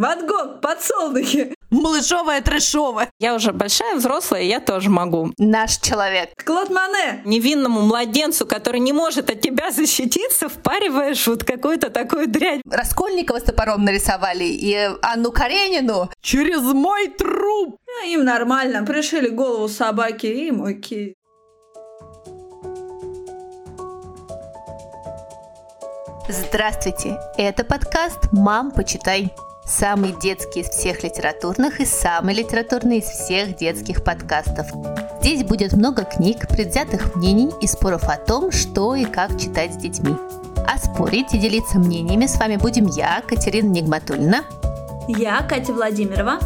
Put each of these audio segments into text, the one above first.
Ван Гог, подсолнухи. Малышовая трэшовая. Я уже большая, взрослая, я тоже могу. Наш человек. Клод Мане. Невинному младенцу, который не может от тебя защититься, впариваешь вот какую-то такую дрянь. Раскольникова с топором нарисовали и Анну Каренину. Через мой труп. А им нормально. Пришили голову собаки и им окей. Здравствуйте! Это подкаст «Мам, почитай». Самый детский из всех литературных и самый литературный из всех детских подкастов. Здесь будет много книг, предвзятых мнений и споров о том, что и как читать с детьми. А спорить и делиться мнениями с вами будем я, Катерина Нигматульна. Я, Катя Владимирова.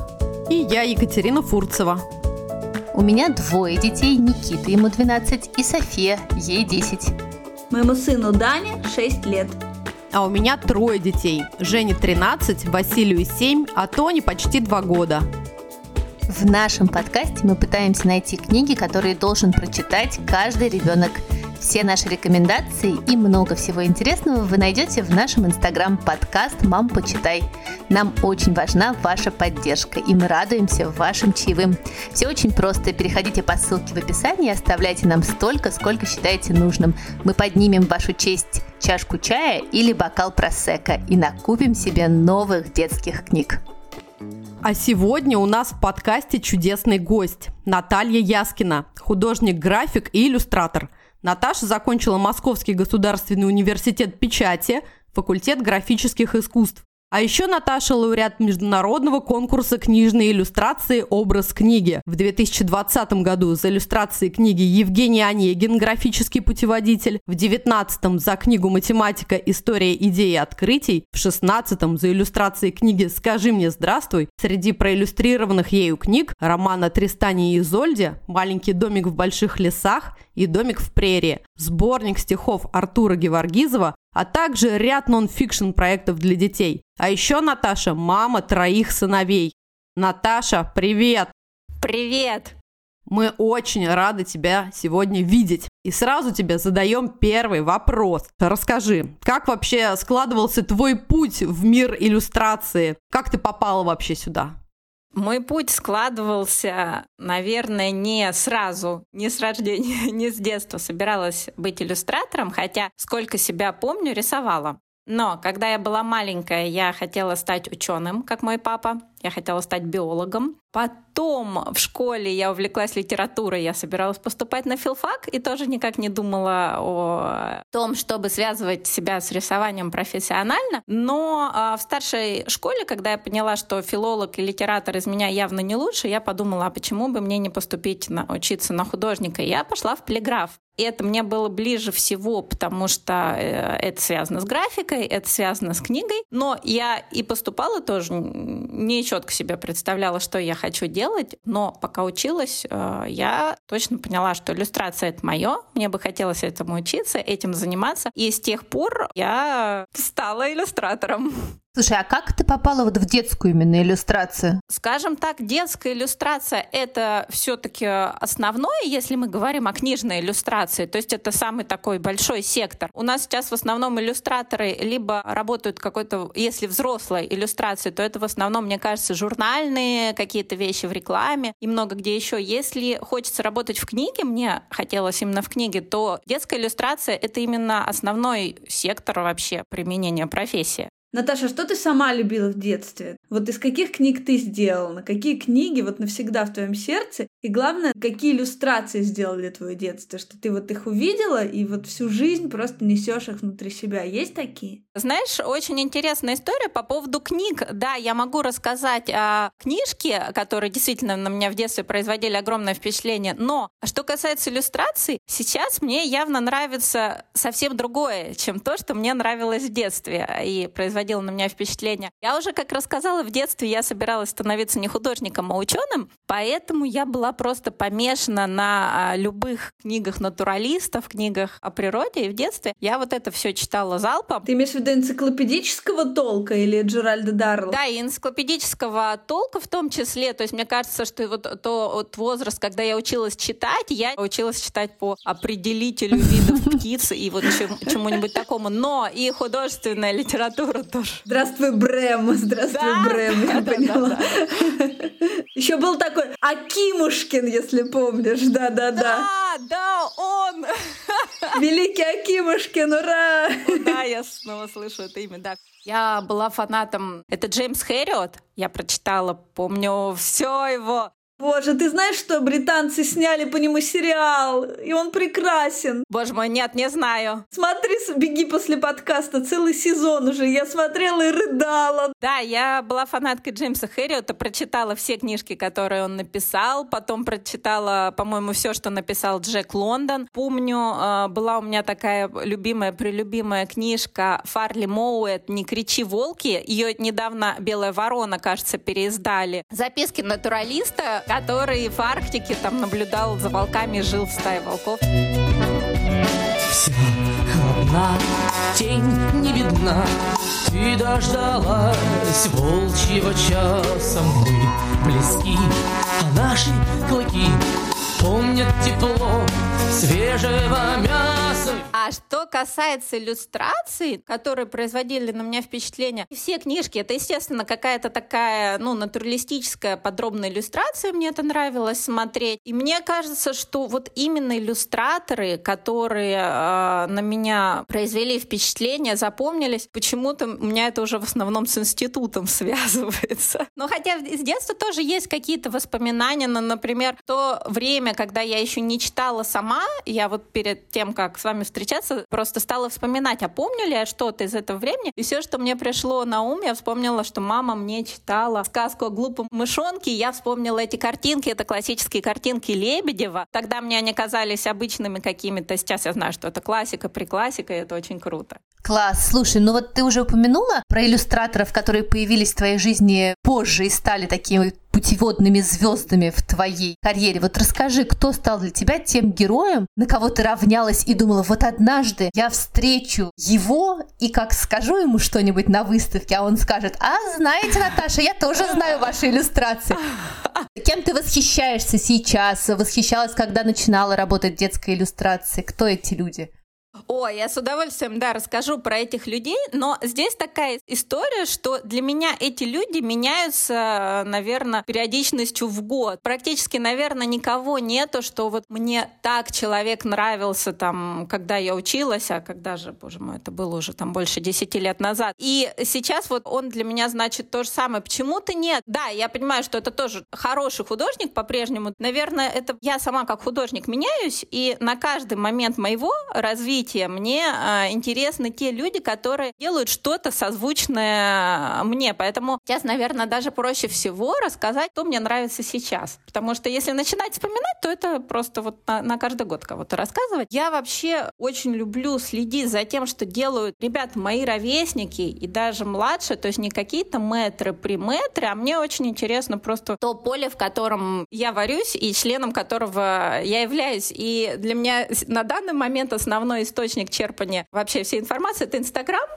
И я, Екатерина Фурцева. У меня двое детей, Никита, ему 12, и София, ей 10. Моему сыну Дане 6 лет. А у меня трое детей. Жене 13, Василию 7, а Тоне почти 2 года. В нашем подкасте мы пытаемся найти книги, которые должен прочитать каждый ребенок. Все наши рекомендации и много всего интересного вы найдете в нашем инстаграм подкаст «Мам, почитай». Нам очень важна ваша поддержка, и мы радуемся вашим чаевым. Все очень просто. Переходите по ссылке в описании и оставляйте нам столько, сколько считаете нужным. Мы поднимем вашу честь чашку чая или бокал просека и накупим себе новых детских книг. А сегодня у нас в подкасте чудесный гость – Наталья Яскина, художник-график и иллюстратор. Наташа закончила Московский государственный университет печати, факультет графических искусств. А еще Наташа лауреат международного конкурса книжной иллюстрации «Образ книги». В 2020 году за иллюстрации книги Евгений Онегин, графический путеводитель. В 2019 за книгу «Математика. История идей и открытий». В 2016 за иллюстрации книги «Скажи мне здравствуй». Среди проиллюстрированных ею книг романа Тристани и Изольде «Маленький домик в больших лесах» и «Домик в прерии», сборник стихов Артура Геворгизова, а также ряд нон-фикшн проектов для детей. А еще Наташа – мама троих сыновей. Наташа, привет! Привет! Мы очень рады тебя сегодня видеть. И сразу тебе задаем первый вопрос. Расскажи, как вообще складывался твой путь в мир иллюстрации? Как ты попала вообще сюда? Мой путь складывался, наверное, не сразу, не с рождения, не с детства. Собиралась быть иллюстратором, хотя сколько себя помню, рисовала. Но когда я была маленькая, я хотела стать ученым, как мой папа. Я хотела стать биологом. Потом в школе я увлеклась литературой, я собиралась поступать на филфак и тоже никак не думала о том, чтобы связывать себя с рисованием профессионально. Но э, в старшей школе, когда я поняла, что филолог и литератор из меня явно не лучше, я подумала, а почему бы мне не поступить на, учиться на художника? Я пошла в полиграф. И это мне было ближе всего, потому что э, это связано с графикой, это связано с книгой. Но я и поступала тоже не четко себе представляла, что я хочу делать, но пока училась, э, я точно поняла, что иллюстрация — это мое, мне бы хотелось этому учиться, этим заниматься, и с тех пор я стала иллюстратором. Слушай, а как ты попала вот в детскую именно иллюстрацию? Скажем так, детская иллюстрация — это все таки основное, если мы говорим о книжной иллюстрации, то есть это самый такой большой сектор. У нас сейчас в основном иллюстраторы либо работают какой-то, если взрослой иллюстрации, то это в основном, мне кажется, журнальные какие-то вещи в рекламе и много где еще. Если хочется работать в книге, мне хотелось именно в книге, то детская иллюстрация — это именно основной сектор вообще применения профессии. Наташа, что ты сама любила в детстве? Вот из каких книг ты сделала? Какие книги вот навсегда в твоем сердце? И главное, какие иллюстрации сделали твое детство? Что ты вот их увидела и вот всю жизнь просто несешь их внутри себя. Есть такие? Знаешь, очень интересная история по поводу книг. Да, я могу рассказать о книжке, которые действительно на меня в детстве производили огромное впечатление. Но что касается иллюстраций, сейчас мне явно нравится совсем другое, чем то, что мне нравилось в детстве и производило на меня впечатление. Я уже, как рассказала, в детстве я собиралась становиться не художником, а ученым, поэтому я была просто помешана на а, любых книгах натуралистов, книгах о природе, и в детстве я вот это все читала залпом. Ты имеешь в виду энциклопедического толка или Джеральда Даррелла? Да, и энциклопедического толка в том числе. То есть мне кажется, что вот тот возраст, когда я училась читать, я училась читать по определителю видов птиц и вот чему-нибудь такому. Но и художественная литература тоже. Здравствуй, Брэм. Здравствуй, да? Брэм, я да, поняла. Да, да. Еще был такой Акимушкин, если помнишь. Да-да-да. Да, да, он. Великий Акимушкин, ура! Да, я снова слышу это имя, да. Я была фанатом. Это Джеймс Хэриот. Я прочитала, помню, все его Боже, ты знаешь, что британцы сняли по нему сериал, и он прекрасен. Боже мой, нет, не знаю. Смотри, беги после подкаста, целый сезон уже. Я смотрела и рыдала. Да, я была фанаткой Джеймса Хэрриота, прочитала все книжки, которые он написал, потом прочитала, по-моему, все, что написал Джек Лондон. Помню, э, была у меня такая любимая, прелюбимая книжка Фарли Моуэт «Не кричи, волки». Ее недавно «Белая ворона», кажется, переиздали. Записки натуралиста, который в Арктике там наблюдал за волками и жил в стае волков. Холодна, тень не видна, Ты дождалась волчьего часа. Мы близки, а наши клыки помнят тепло свежего мяса. А что касается иллюстраций, которые производили на меня впечатление, все книжки, это, естественно, какая-то такая, ну, натуралистическая подробная иллюстрация, мне это нравилось смотреть. И мне кажется, что вот именно иллюстраторы, которые э, на меня произвели впечатление, запомнились, почему-то у меня это уже в основном с институтом связывается. Но хотя с детства тоже есть какие-то воспоминания, но, например, то время, когда я еще не читала сама, я вот перед тем, как с вами встречаться, просто стала вспоминать, а помню ли я что-то из этого времени, и все, что мне пришло на ум, я вспомнила, что мама мне читала сказку о глупом мышонке, я вспомнила эти картинки, это классические картинки Лебедева. Тогда мне они казались обычными какими-то, сейчас я знаю, что это классика, приклассика, и это очень круто. Класс. Слушай, ну вот ты уже упомянула про иллюстраторов, которые появились в твоей жизни позже и стали такими путеводными звездами в твоей карьере. Вот расскажи, кто стал для тебя тем героем, на кого ты равнялась и думала, вот однажды я встречу его, и как скажу ему что-нибудь на выставке, а он скажет, а знаете, Наташа, я тоже знаю ваши иллюстрации. Кем ты восхищаешься сейчас? Восхищалась, когда начинала работать детской иллюстрацией? Кто эти люди? О, я с удовольствием, да, расскажу про этих людей, но здесь такая история, что для меня эти люди меняются, наверное, периодичностью в год. Практически, наверное, никого нету, что вот мне так человек нравился там, когда я училась, а когда же, боже мой, это было уже там больше 10 лет назад. И сейчас вот он для меня значит то же самое. Почему-то нет. Да, я понимаю, что это тоже хороший художник по-прежнему. Наверное, это я сама как художник меняюсь, и на каждый момент моего развития развития. Мне э, интересны те люди, которые делают что-то созвучное мне. Поэтому сейчас, наверное, даже проще всего рассказать, что мне нравится сейчас. Потому что если начинать вспоминать, то это просто вот на, на каждый год кого-то рассказывать. Я вообще очень люблю следить за тем, что делают ребята, мои ровесники и даже младше, то есть не какие-то метры при метре, а мне очень интересно просто то поле, в котором я варюсь и членом которого я являюсь. И для меня на данный момент основной источник черпания вообще всей информации — это Инстаграм,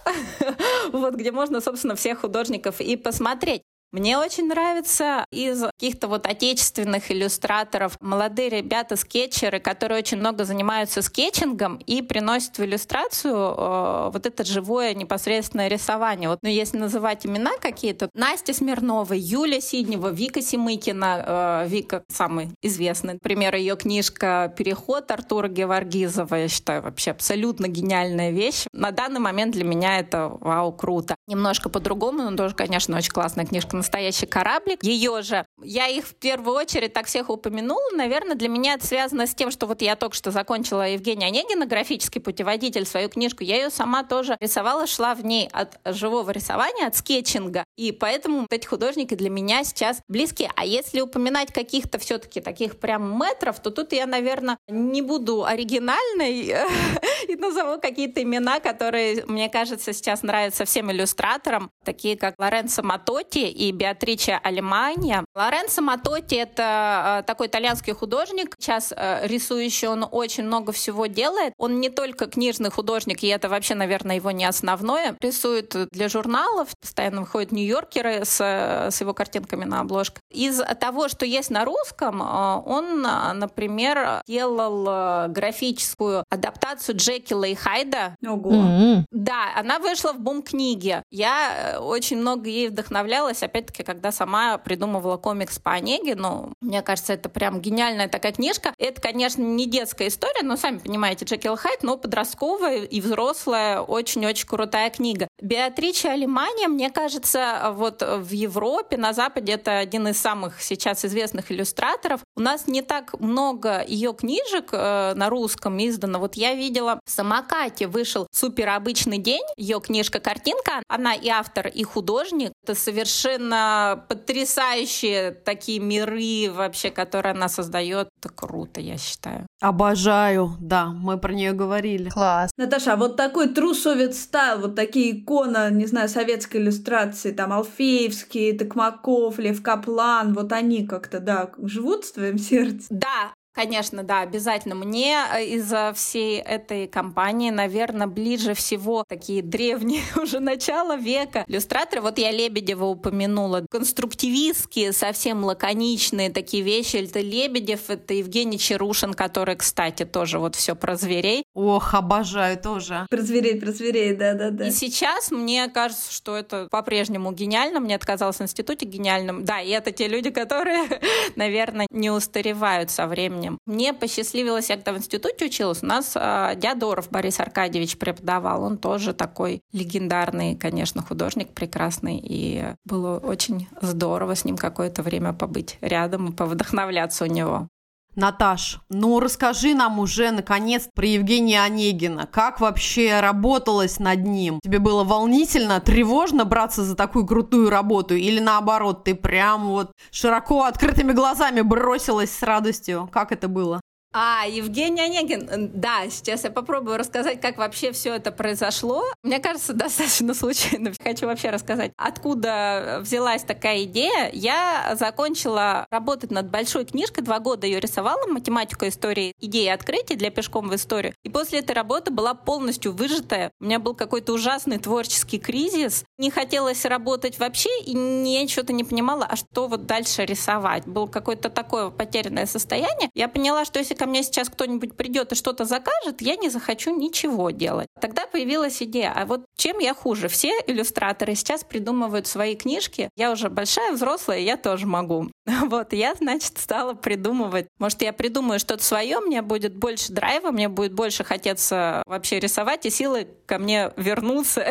вот, где можно, собственно, всех художников и посмотреть. Мне очень нравится из каких-то вот отечественных иллюстраторов молодые ребята-скетчеры, которые очень много занимаются скетчингом и приносят в иллюстрацию э, вот это живое непосредственное рисование. Вот, ну, если называть имена какие-то, Настя Смирнова, Юля Сиднева, Вика Симыкина, э, Вика самый известный. Например, ее книжка «Переход» Артура Геворгизова, я считаю, вообще абсолютно гениальная вещь. На данный момент для меня это вау, круто. Немножко по-другому, но тоже, конечно, очень классная книжка настоящий кораблик. Ее же. Я их в первую очередь так всех упомянула. Наверное, для меня это связано с тем, что вот я только что закончила Евгения Онегина, графический путеводитель, свою книжку. Я ее сама тоже рисовала, шла в ней от живого рисования, от скетчинга. И поэтому вот эти художники для меня сейчас близки. А если упоминать каких-то все-таки таких прям метров, то тут я, наверное, не буду оригинальной и назову какие-то имена, которые, мне кажется, сейчас нравятся всем иллюстраторам, такие как Лоренцо Матоти и и Беатриче Алиманья. Лоренцо Матотти — это такой итальянский художник, сейчас рисующий, он очень много всего делает. Он не только книжный художник, и это вообще, наверное, его не основное. Рисует для журналов, постоянно выходят нью-йоркеры с, с его картинками на обложках. Из того, что есть на русском, он, например, делал графическую адаптацию Джекила и Хайда. Ого. Mm-hmm. Да, она вышла в бум-книге. Я э, очень много ей вдохновлялась, опять-таки, когда сама придумывала комикс по Онеге. Ну, мне кажется, это прям гениальная такая книжка. Это, конечно, не детская история, но, сами понимаете, Джекил Хайд, но подростковая и взрослая, очень-очень крутая книга. Беатрича Алимания, мне кажется, вот в Европе, на Западе это один из самых сейчас известных иллюстраторов. У нас не так много ее книжек э, на русском издано. Вот я видела в «Самокате» вышел «Супер обычный день», ее книжка-картинка. Она и автор, и художник. Это совершенно потрясающие такие миры вообще, которые она создает. Это круто, я считаю. Обожаю, да, мы про нее говорили. Класс. Наташа, а вот такой совет стайл, вот такие иконы, не знаю, советской иллюстрации, там Алфеевский, Токмаков, Лев Каплан, вот они как-то, да, живут в твоем сердце? Да, Конечно, да, обязательно. Мне э, из-за всей этой компании, наверное, ближе всего такие древние уже начала века иллюстраторы. Вот я Лебедева упомянула. Конструктивистские, совсем лаконичные такие вещи. Это Лебедев, это Евгений Чарушин, который, кстати, тоже вот все про зверей. Ох, обожаю тоже. Про зверей, про зверей, да-да-да. И сейчас мне кажется, что это по-прежнему гениально. Мне отказалось в институте гениальным. Да, и это те люди, которые, наверное, не устаревают со временем временем. Мне посчастливилось, я когда в институте училась, у нас э, Дядоров Борис Аркадьевич преподавал. Он тоже такой легендарный, конечно, художник прекрасный. И было очень здорово с ним какое-то время побыть рядом и повдохновляться у него. Наташ, ну расскажи нам уже, наконец, про Евгения Онегина. Как вообще работалось над ним? Тебе было волнительно, тревожно браться за такую крутую работу? Или наоборот, ты прям вот широко открытыми глазами бросилась с радостью? Как это было? А, Евгений Онегин, да, сейчас я попробую рассказать, как вообще все это произошло. Мне кажется, достаточно случайно. Хочу вообще рассказать, откуда взялась такая идея. Я закончила работать над большой книжкой, два года ее рисовала, математику истории, идеи открытия для пешком в историю. И после этой работы была полностью выжатая. У меня был какой-то ужасный творческий кризис. Не хотелось работать вообще, и не что-то не понимала, а что вот дальше рисовать. Было какое-то такое потерянное состояние. Я поняла, что если ко мне сейчас кто-нибудь придет и что-то закажет, я не захочу ничего делать. Тогда появилась идея, а вот чем я хуже? Все иллюстраторы сейчас придумывают свои книжки. Я уже большая, взрослая, я тоже могу. Вот, я, значит, стала придумывать. Может, я придумаю что-то свое, мне будет больше драйва, мне будет больше хотеться вообще рисовать, и силы ко мне вернутся,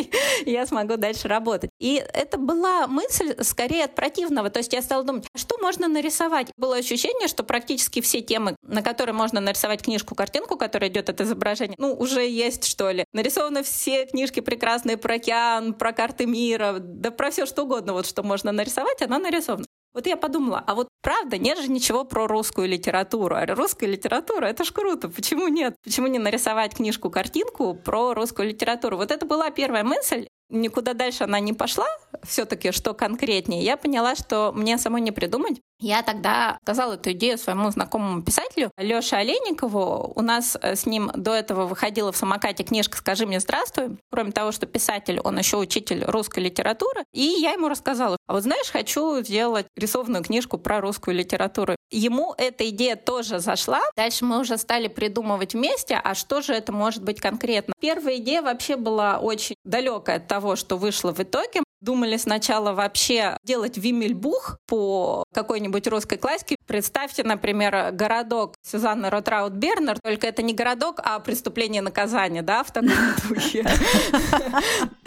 я смогу дальше работать. И это была мысль скорее от противного. То есть я стала думать, что можно нарисовать? Было ощущение, что практически все темы, на которые можно нарисовать книжку, картинку, которая идет от изображения, ну, уже есть, что ли. Нарисованы все книжки прекрасные про океан, про карты мира, да про все что угодно, вот что можно нарисовать, оно нарисовано. Вот я подумала, а вот правда, нет же ничего про русскую литературу. А русская литература — это ж круто. Почему нет? Почему не нарисовать книжку-картинку про русскую литературу? Вот это была первая мысль никуда дальше она не пошла, все-таки что конкретнее, я поняла, что мне самой не придумать. Я тогда сказала эту идею своему знакомому писателю Лёше Олейникову. У нас э, с ним до этого выходила в самокате книжка «Скажи мне здравствуй». Кроме того, что писатель, он еще учитель русской литературы. И я ему рассказала, а вот знаешь, хочу сделать рисованную книжку про русскую литературу. Ему эта идея тоже зашла. Дальше мы уже стали придумывать вместе, а что же это может быть конкретно. Первая идея вообще была очень далекая от того, что вышло в итоге. Думали сначала вообще делать вимельбух по какой-нибудь русской классике. Представьте, например, городок Сюзанны Ротраут Бернер, только это не городок, а преступление наказания, да, в таком духе.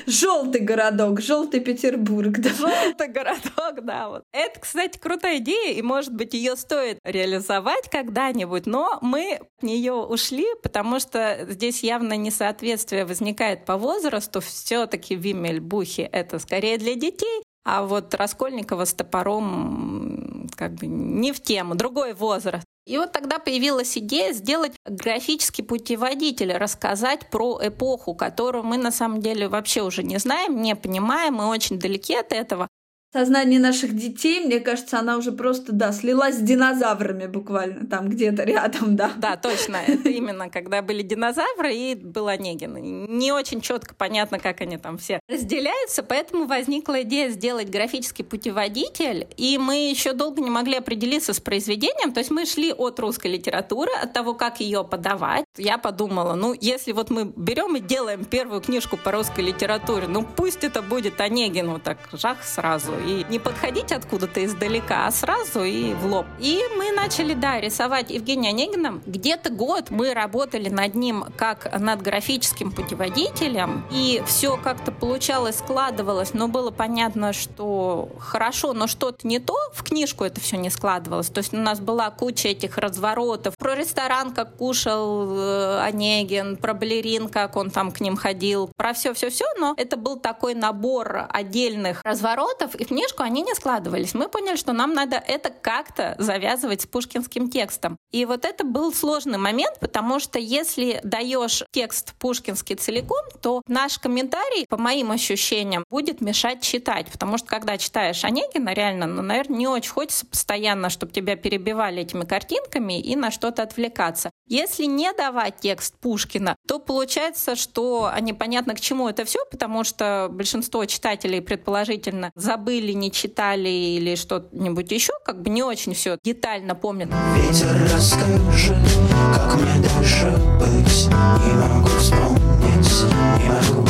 Желтый городок, желтый Петербург, да. Желтый городок, да. Вот. Это, кстати, крутая идея, и, может быть, ее стоит реализовать когда-нибудь, но мы от нее ушли, потому что здесь явно несоответствие возникает по возрасту. Все-таки Вимельбухи — это скорее скорее для детей, а вот Раскольникова с топором как бы не в тему, другой возраст. И вот тогда появилась идея сделать графический путеводитель, рассказать про эпоху, которую мы на самом деле вообще уже не знаем, не понимаем, мы очень далеки от этого. Сознании наших детей, мне кажется, она уже просто, да, слилась с динозаврами буквально там где-то рядом, да. Да, точно. Это именно когда были динозавры и был Онегин. Не очень четко понятно, как они там все разделяются, поэтому возникла идея сделать графический путеводитель, и мы еще долго не могли определиться с произведением, то есть мы шли от русской литературы, от того, как ее подавать. Я подумала, ну, если вот мы берем и делаем первую книжку по русской литературе, ну, пусть это будет Онегин, вот так, жах сразу, и не подходить откуда-то издалека, а сразу и в лоб. И мы начали, да, рисовать Евгения Онегина. Где-то год мы работали над ним как над графическим путеводителем, и все как-то получалось, складывалось, но было понятно, что хорошо, но что-то не то, в книжку это все не складывалось. То есть у нас была куча этих разворотов. Про ресторан, как кушал э, Онегин, про балерин, как он там к ним ходил, про все-все-все, но это был такой набор отдельных разворотов, и книжку они не складывались. Мы поняли, что нам надо это как-то завязывать с пушкинским текстом. И вот это был сложный момент, потому что если даешь текст пушкинский целиком, то наш комментарий, по моим ощущениям, будет мешать читать. Потому что когда читаешь Онегина, реально, ну, наверное, не очень хочется постоянно, чтобы тебя перебивали этими картинками и на что-то отвлекаться. Если не давать текст Пушкина, то получается, что непонятно к чему это все, потому что большинство читателей предположительно забыли не читали, или что-нибудь еще, как бы не очень все детально помнят. Ветер, расскажи, как мне дальше быть, не могу вспомнить, не могу.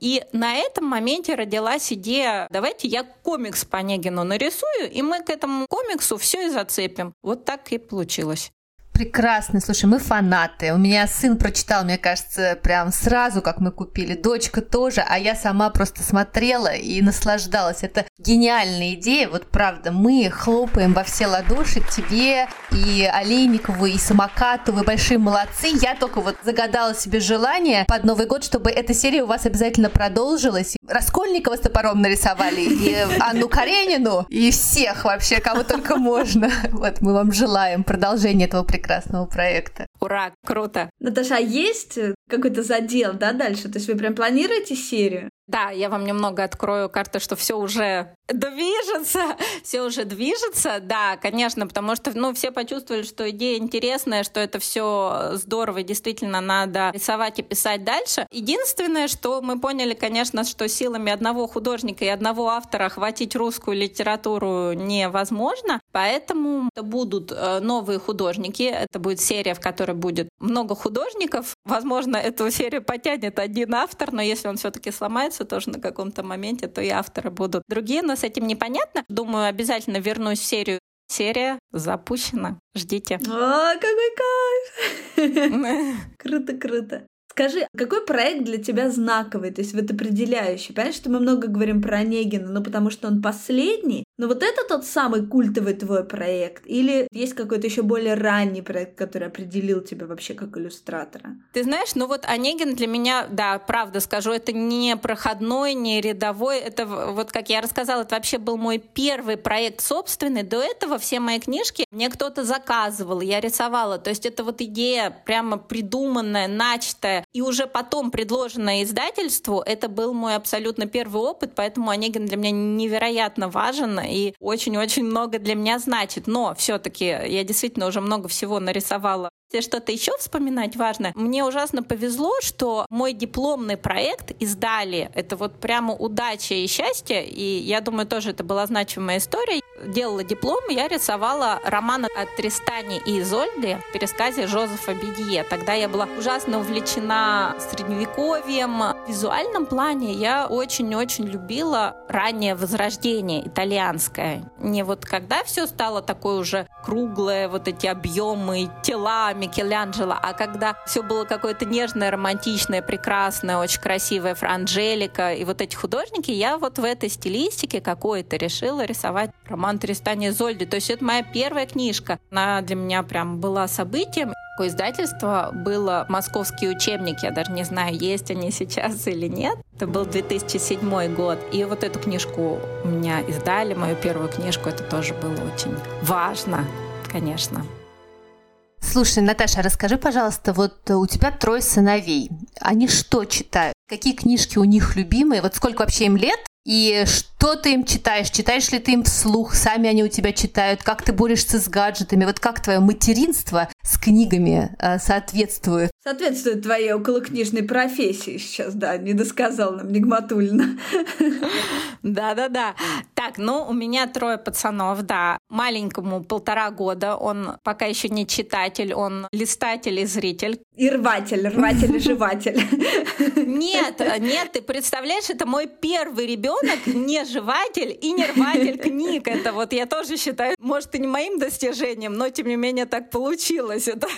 И на этом моменте родилась идея, давайте я комикс по Онегину нарисую, и мы к этому комиксу все и зацепим. Вот так и получилось. Прекрасно. Слушай, мы фанаты. У меня сын прочитал, мне кажется, прям сразу, как мы купили. Дочка тоже, а я сама просто смотрела и наслаждалась. Это гениальная идея. Вот правда, мы хлопаем во все ладоши тебе и Олейникову, и Самокату. Вы большие молодцы. Я только вот загадала себе желание под Новый год, чтобы эта серия у вас обязательно продолжилась. Раскольникова с топором нарисовали, и Анну Каренину, и всех вообще, кого только можно. Вот мы вам желаем продолжения этого прекрасного прекрасного проекта. Ура, круто! Наташа, а есть какой-то задел, да, дальше? То есть вы прям планируете серию? Да, я вам немного открою карту, что все уже движется, все уже движется, да, конечно, потому что, ну, все почувствовали, что идея интересная, что это все здорово, и действительно надо рисовать и писать дальше. Единственное, что мы поняли, конечно, что силами одного художника и одного автора охватить русскую литературу невозможно, поэтому это будут э, новые художники, это будет серия, в которой будет много художников, возможно, эту серию потянет один автор, но если он все-таки сломается тоже на каком-то моменте, то и авторы будут другие, но с этим непонятно. Думаю, обязательно вернусь в серию Серия запущена. Ждите. О, какой кайф! Круто, круто. Скажи, какой проект для тебя знаковый, то есть вот определяющий? Понимаешь, что мы много говорим про Онегина, но потому что он последний, но вот это тот самый культовый твой проект? Или есть какой-то еще более ранний проект, который определил тебя вообще как иллюстратора? Ты знаешь, ну вот Онегин для меня, да, правда скажу, это не проходной, не рядовой, это вот как я рассказала, это вообще был мой первый проект собственный. До этого все мои книжки мне кто-то заказывал, я рисовала. То есть это вот идея прямо придуманная, начатая, и уже потом предложенное издательству, это был мой абсолютно первый опыт, поэтому Онегин для меня невероятно важен и очень-очень много для меня значит. Но все-таки я действительно уже много всего нарисовала если что-то еще вспоминать важно, мне ужасно повезло, что мой дипломный проект издали. Это вот прямо удача и счастье. И я думаю, тоже это была значимая история. Делала диплом, я рисовала роман от Тристани и Изольды в пересказе Жозефа Бедье. Тогда я была ужасно увлечена средневековьем. В визуальном плане я очень-очень любила раннее возрождение итальянское. Не вот когда все стало такое уже круглое, вот эти объемы, тела, Микеланджело, а когда все было какое-то нежное, романтичное, прекрасное, очень красивое, Франджелика и вот эти художники, я вот в этой стилистике какой-то решила рисовать роман Тристани Зольди. То есть это моя первая книжка. Она для меня прям была событием. Такое издательство было «Московский учебник». Я даже не знаю, есть они сейчас или нет. Это был 2007 год. И вот эту книжку у меня издали, мою первую книжку. Это тоже было очень важно, конечно. Слушай, Наташа, расскажи, пожалуйста, вот у тебя трое сыновей. Они что читают? Какие книжки у них любимые? Вот сколько вообще им лет? И что ты им читаешь? Читаешь ли ты им вслух? Сами они у тебя читают? Как ты борешься с гаджетами? Вот как твое материнство с книгами э, соответствует? Соответствует твоей околокнижной профессии сейчас, да, не досказал нам Нигматульна. Да-да-да. Так, ну, у меня трое пацанов, да. Маленькому полтора года, он пока еще не читатель, он листатель и зритель. И рватель, рватель и жеватель. Нет, нет, ты представляешь, это мой первый ребенок, не жеватель и не рватель книг. Это вот я тоже считаю, может, и не моим достижением, но тем не менее так получилось. Это,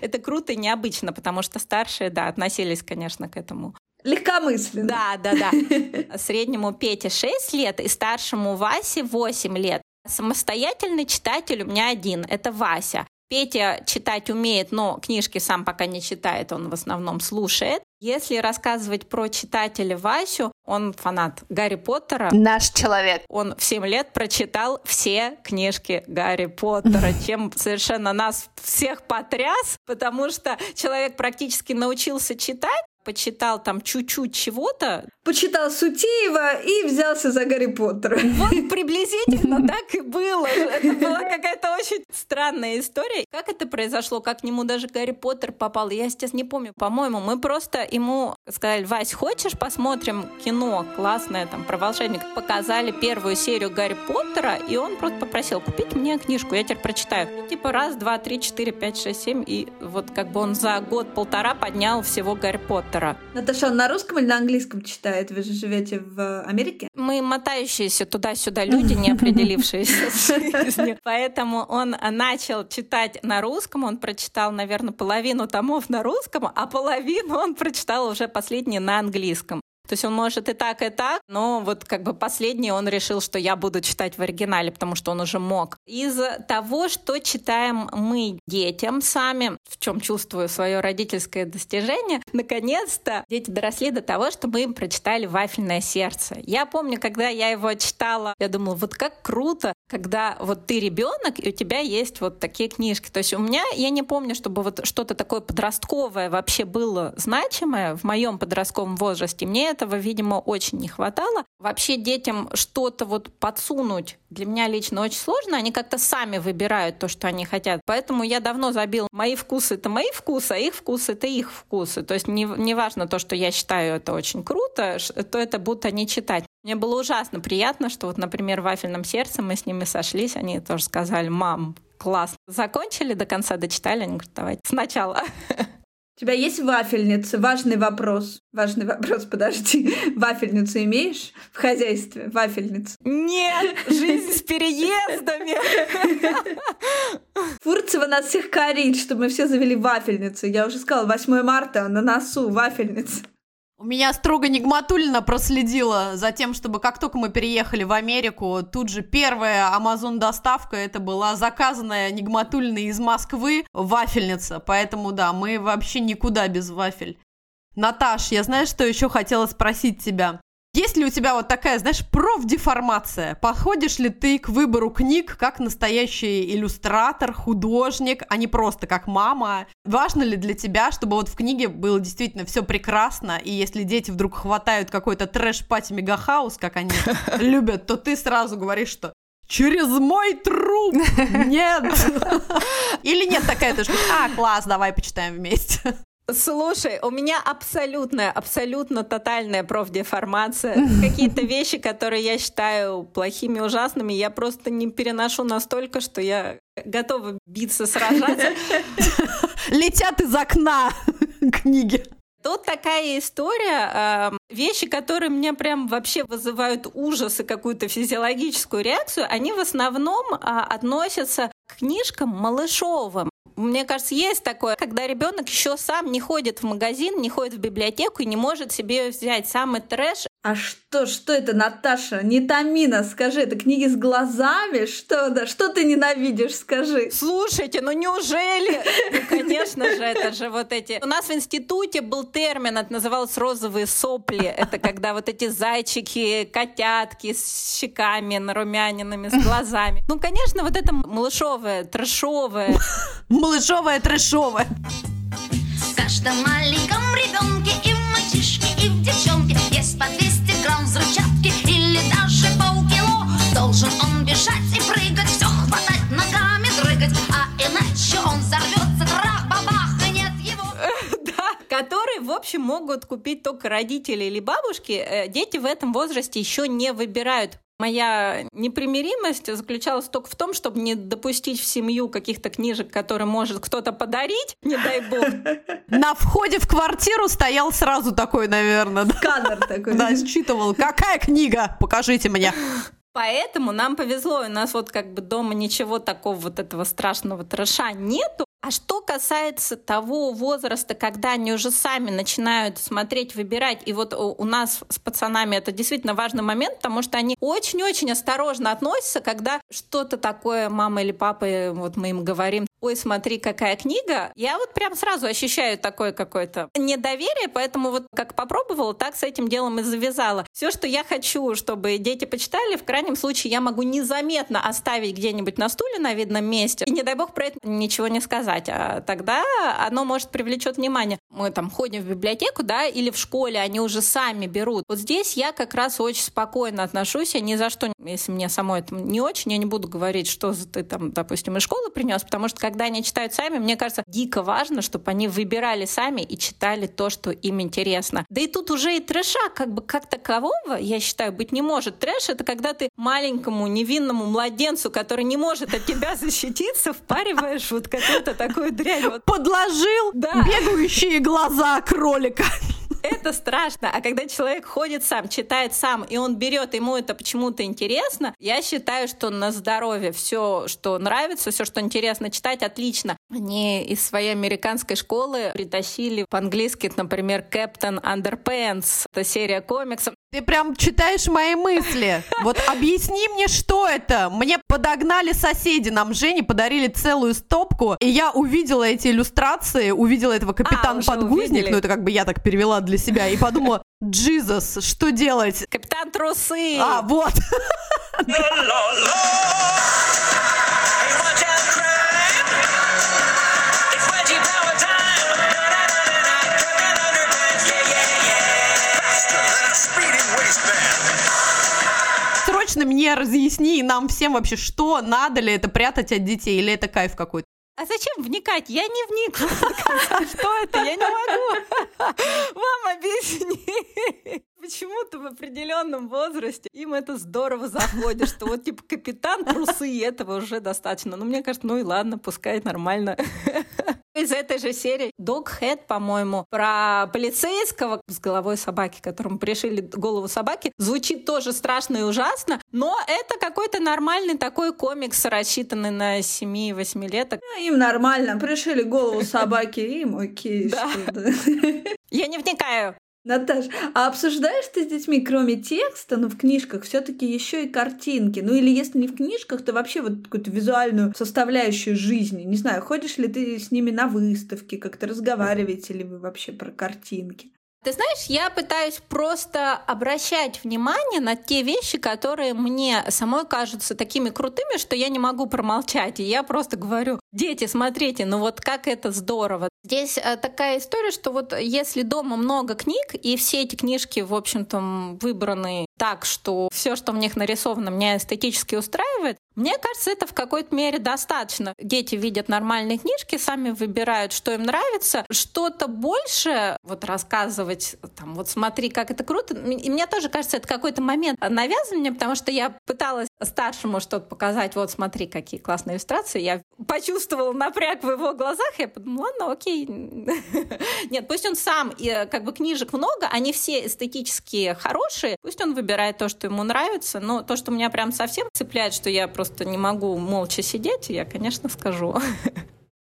это круто и необычно, потому что старшие, да, относились, конечно, к этому Легкомысленно. Да, да, да. Среднему Пете 6 лет и старшему Васе 8 лет. Самостоятельный читатель у меня один, это Вася. Петя читать умеет, но книжки сам пока не читает, он в основном слушает. Если рассказывать про читателя Васю, он фанат Гарри Поттера. Наш человек. Он в 7 лет прочитал все книжки Гарри Поттера, чем совершенно нас всех потряс, потому что человек практически научился читать, почитал там чуть-чуть чего-то. Почитал Сутеева и взялся за Гарри Поттера. Вот приблизительно так и было. Это была какая-то очень странная история. Как это произошло? Как к нему даже Гарри Поттер попал? Я сейчас не помню. По-моему, мы просто ему сказали, Вась, хочешь посмотрим кино классное там про волшебник? Показали первую серию Гарри Поттера, и он просто попросил, купить мне книжку, я теперь прочитаю. Типа раз, два, три, четыре, пять, шесть, семь, и вот как бы он за год-полтора поднял всего Гарри Поттера. Наташа, он на русском или на английском читает? Вы же живете в Америке? Мы мотающиеся туда-сюда люди, не определившиеся с жизнью. Поэтому он начал читать на русском, он прочитал, наверное, половину томов на русском, а половину он прочитал уже последние на английском. То есть он может и так, и так, но вот как бы последний он решил, что я буду читать в оригинале, потому что он уже мог. Из того, что читаем мы детям сами, в чем чувствую свое родительское достижение, наконец-то дети доросли до того, что мы им прочитали «Вафельное сердце». Я помню, когда я его читала, я думала, вот как круто, когда вот ты ребенок, и у тебя есть вот такие книжки. То есть у меня, я не помню, чтобы вот что-то такое подростковое вообще было значимое в моем подростковом возрасте. Мне этого, видимо, очень не хватало. Вообще детям что-то вот подсунуть для меня лично очень сложно. Они как-то сами выбирают то, что они хотят. Поэтому я давно забил. Мои вкусы — это мои вкусы, а их вкусы — это их вкусы. То есть не, не важно то, что я считаю это очень круто, то это будут они читать. Мне было ужасно приятно, что вот, например, в «Вафельном сердце» мы с ними сошлись, они тоже сказали, мам, класс. Закончили до конца, дочитали? Они говорят, давайте сначала. У тебя есть вафельница? Важный вопрос. Важный вопрос, подожди. Вафельницу имеешь в хозяйстве? Вафельницу? Нет, жизнь с переездами. Фурцева нас всех корит, что мы все завели вафельницу. Я уже сказала, 8 марта на носу вафельница. У меня строго Нигматулина проследила за тем, чтобы как только мы переехали в Америку, тут же первая Amazon доставка это была заказанная Нигматулина из Москвы вафельница. Поэтому да, мы вообще никуда без вафель. Наташ, я знаю, что еще хотела спросить тебя. Есть ли у тебя вот такая, знаешь, профдеформация? Подходишь ли ты к выбору книг как настоящий иллюстратор, художник, а не просто как мама? Важно ли для тебя, чтобы вот в книге было действительно все прекрасно, и если дети вдруг хватают какой-то трэш-пати мегахаус, как они любят, то ты сразу говоришь, что Через мой труп! Нет! Или нет такая, ты а, класс, давай почитаем вместе. Слушай, у меня абсолютная, абсолютно тотальная профдеформация. Какие-то вещи, которые я считаю плохими, ужасными, я просто не переношу настолько, что я готова биться, сражаться. Летят из окна книги. Тут такая история, э, вещи, которые мне прям вообще вызывают ужас и какую-то физиологическую реакцию, они в основном э, относятся к книжкам малышовым. Мне кажется, есть такое, когда ребенок еще сам не ходит в магазин, не ходит в библиотеку и не может себе взять самый трэш. А что, что это, Наташа? Не Тамина, скажи, это книги с глазами? Что, да, что ты ненавидишь, скажи? Слушайте, ну неужели? Ну, конечно же, это же вот эти... У нас в институте был термин, это называлось розовые сопли. Это когда вот эти зайчики, котятки с щеками нарумяненными, с глазами. Ну, конечно, вот это малышовое, трэшовое. Малышовое, трэшовое. В каждом маленьком ребенке и в мальчишке, и в девчонке по 200 грамм взрывчатки или даже полкило. Должен он бежать и прыгать, все хватать ногами, дрыгать, а иначе он взорвется, трах-бабах, и нет его. Да, которые, в общем, могут купить только родители или бабушки. Э, Дети в этом возрасте еще не выбирают. Моя непримиримость заключалась только в том, чтобы не допустить в семью каких-то книжек, которые может кто-то подарить, не дай бог. На входе в квартиру стоял сразу такой, наверное, Сканер такой. да, считывал. Какая книга? Покажите мне. Поэтому нам повезло, у нас вот как бы дома ничего такого вот этого страшного трэша нету. А что касается того возраста, когда они уже сами начинают смотреть, выбирать, и вот у у нас с пацанами это действительно важный момент, потому что они очень-очень осторожно относятся, когда что-то такое мама или папа, э, вот мы им говорим, ой, смотри, какая книга, я вот прям сразу ощущаю такое какое-то недоверие, поэтому вот как попробовала, так с этим делом и завязала. Все, что я хочу, чтобы дети почитали, в крайнем случае я могу незаметно оставить где-нибудь на стуле на видном месте, и не дай бог про это ничего не сказать, а тогда оно может привлечет внимание. Мы там ходим в библиотеку, да, или в школе, они уже сами берут. Вот здесь я как раз очень спокойно отношусь, я ни за что, если мне самой это не очень, я не буду говорить, что ты там, допустим, из школы принес, потому что когда они читают сами, мне кажется, дико важно, чтобы они выбирали сами и читали то, что им интересно. Да и тут уже и трэша как бы как такового, я считаю, быть не может. Трэш — это когда ты маленькому невинному младенцу, который не может от тебя защититься, впариваешь вот какую-то такую дрянь. Вот Подложил Да. бегающие глаза кролика. Это страшно. А когда человек ходит сам, читает сам, и он берет, ему это почему-то интересно, я считаю, что на здоровье все, что нравится, все, что интересно читать, отлично. Они из своей американской школы притащили по-английски, например, Captain Underpants. Это серия комиксов. Ты прям читаешь мои мысли. Вот объясни мне, что это. Мне подогнали соседи, нам Жене подарили целую стопку, и я увидела эти иллюстрации, увидела этого капитан уже Подгузник, увидели. ну это как бы я так перевела для себя, и подумала, Джизус, что делать? Капитан Трусы! А, вот. Срочно мне разъясни и нам всем вообще, что надо ли это прятать от детей, или это кайф какой-то. А зачем вникать? Я не вникла. Что это? Я не могу. Вам объясни. Почему-то в определенном возрасте им это здорово заходит, что вот типа капитан трусы, этого уже достаточно. Ну, мне кажется, ну и ладно, пускай нормально. Из этой же серии Doghead, по-моему, про полицейского с головой собаки, которому пришили голову собаки, звучит тоже страшно и ужасно, но это какой-то нормальный такой комикс, рассчитанный на 7-8 леток. А, Им нормально, пришили голову собаки, им окей. Я не вникаю. Наташ, а обсуждаешь ты с детьми, кроме текста, ну, в книжках, все таки еще и картинки? Ну, или если не в книжках, то вообще вот какую-то визуальную составляющую жизни. Не знаю, ходишь ли ты с ними на выставки, как-то разговариваете ли вы вообще про картинки? Ты знаешь, я пытаюсь просто обращать внимание на те вещи, которые мне самой кажутся такими крутыми, что я не могу промолчать. И я просто говорю, дети, смотрите, ну вот как это здорово. Здесь э, такая история, что вот если дома много книг, и все эти книжки, в общем-то, выбраны так, что все, что в них нарисовано, меня эстетически устраивает, мне кажется, это в какой-то мере достаточно. Дети видят нормальные книжки, сами выбирают, что им нравится. Что-то больше вот рассказывать, там, вот смотри, как это круто. И мне тоже кажется, это какой-то момент навязывания, потому что я пыталась старшему что-то показать. Вот смотри, какие классные иллюстрации. Я почувствовала напряг в его глазах. Я подумала, ладно, окей. Нет, пусть он сам, э, как бы книжек много, они все эстетически хорошие. Пусть он выбирает то, что ему нравится. Но то, что меня прям совсем цепляет, что я просто не могу молча сидеть, я, конечно, скажу.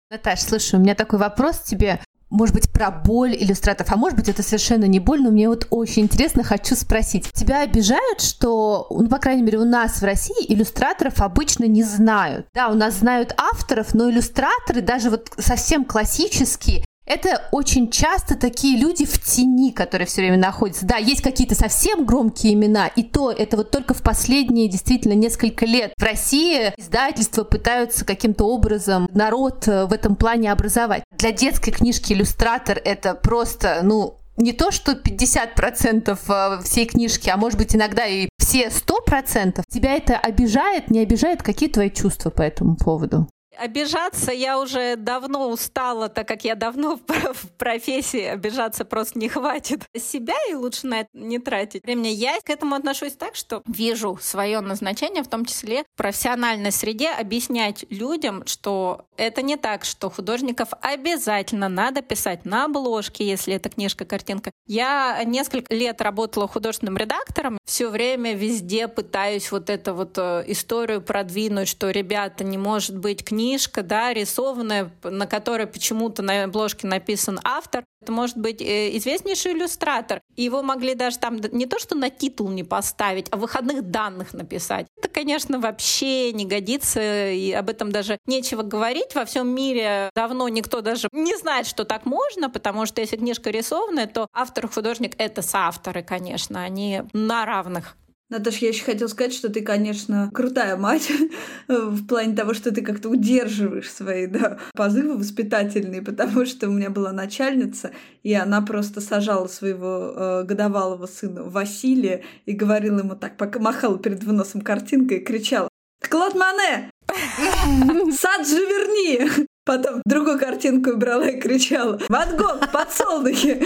Наташ, слушай, у меня такой вопрос тебе. Может быть, про боль иллюстраторов, а может быть, это совершенно не боль, но мне вот очень интересно, хочу спросить. Тебя обижают, что, ну, по крайней мере, у нас в России иллюстраторов обычно не знают. Да, у нас знают авторов, но иллюстраторы, даже вот совсем классические, это очень часто такие люди в тени, которые все время находятся. Да, есть какие-то совсем громкие имена, и то это вот только в последние действительно несколько лет в России издательства пытаются каким-то образом народ э, в этом плане образовать. Для детской книжки иллюстратор это просто, ну, не то, что 50% э, всей книжки, а может быть иногда и все 100%, тебя это обижает, не обижает? Какие твои чувства по этому поводу? Обижаться я уже давно устала, так как я давно в профессии, обижаться просто не хватит. Себя и лучше на это не тратить времени. Я к этому отношусь так, что вижу свое назначение, в том числе в профессиональной среде, объяснять людям, что это не так, что художников обязательно надо писать на обложке, если это книжка, картинка. Я несколько лет работала художественным редактором, все время везде пытаюсь вот эту вот э, историю продвинуть, что, ребята, не может быть книжка книжка, да, рисованная, на которой почему-то на обложке написан автор. Это может быть э, известнейший иллюстратор. Его могли даже там не то, что на титул не поставить, а выходных данных написать. Это, конечно, вообще не годится, и об этом даже нечего говорить. Во всем мире давно никто даже не знает, что так можно, потому что если книжка рисованная, то автор и художник — это соавторы, конечно, они на равных. Наташа, я еще хотела сказать, что ты, конечно, крутая мать в плане того, что ты как-то удерживаешь свои да, позывы воспитательные, потому что у меня была начальница, и она просто сажала своего э, годовалого сына Василия и говорила ему так, пока махала перед выносом картинкой и кричала «Клод Мане! Сад же верни!» Потом другую картинку брала и кричала «Ван Гог, подсолнухи!»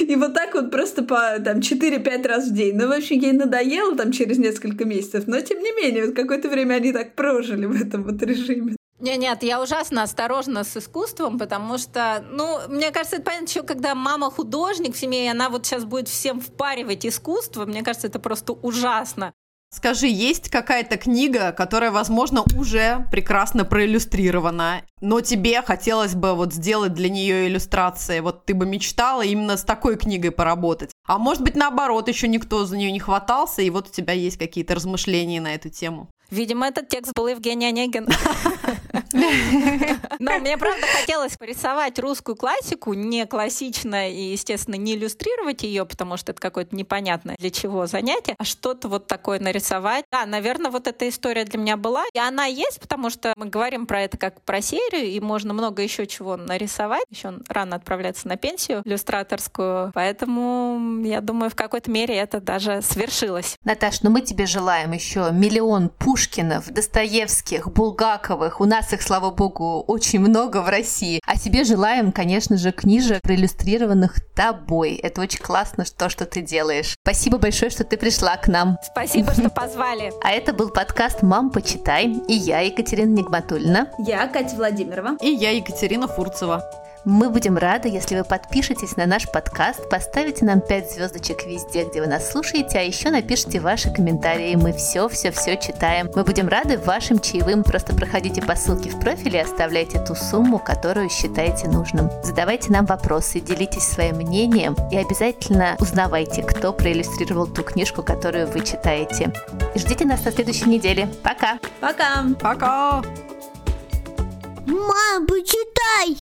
И вот так вот просто по там 4-5 раз в день. Ну, в общем, ей надоело там через несколько месяцев, но тем не менее, вот какое-то время они так прожили в этом вот режиме. Нет, нет, я ужасно осторожна с искусством, потому что, ну, мне кажется, это понятно, еще когда мама художник в семье, и она вот сейчас будет всем впаривать искусство, мне кажется, это просто ужасно. Скажи, есть какая-то книга, которая, возможно, уже прекрасно проиллюстрирована, но тебе хотелось бы вот сделать для нее иллюстрации, вот ты бы мечтала именно с такой книгой поработать. А может быть, наоборот, еще никто за нее не хватался, и вот у тебя есть какие-то размышления на эту тему. Видимо, этот текст был Евгений Онегин. Но мне, правда, хотелось порисовать русскую классику, не классично и, естественно, не иллюстрировать ее, потому что это какое-то непонятное для чего занятие, а что-то вот такое нарисовать. Да, наверное, вот эта история для меня была. И она есть, потому что мы говорим про это как про серию, и можно много еще чего нарисовать. Еще рано отправляться на пенсию иллюстраторскую. Поэтому, я думаю, в какой-то мере это даже свершилось. Наташ, ну мы тебе желаем еще миллион пуш Пушкинов, Достоевских, Булгаковых. У нас их, слава богу, очень много в России. А себе желаем, конечно же, книжек, проиллюстрированных тобой. Это очень классно, то, что ты делаешь. Спасибо большое, что ты пришла к нам. Спасибо, что позвали. А это был подкаст «Мам, почитай». И я, Екатерина Нигматульна. Я, Катя Владимирова. И я, Екатерина Фурцева. Мы будем рады, если вы подпишетесь на наш подкаст, поставите нам 5 звездочек везде, где вы нас слушаете, а еще напишите ваши комментарии. Мы все-все-все читаем. Мы будем рады вашим чаевым. Просто проходите по ссылке в профиле и оставляйте ту сумму, которую считаете нужным. Задавайте нам вопросы, делитесь своим мнением и обязательно узнавайте, кто проиллюстрировал ту книжку, которую вы читаете. Ждите нас на следующей неделе. Пока! Пока! Пока! Мам, почитай!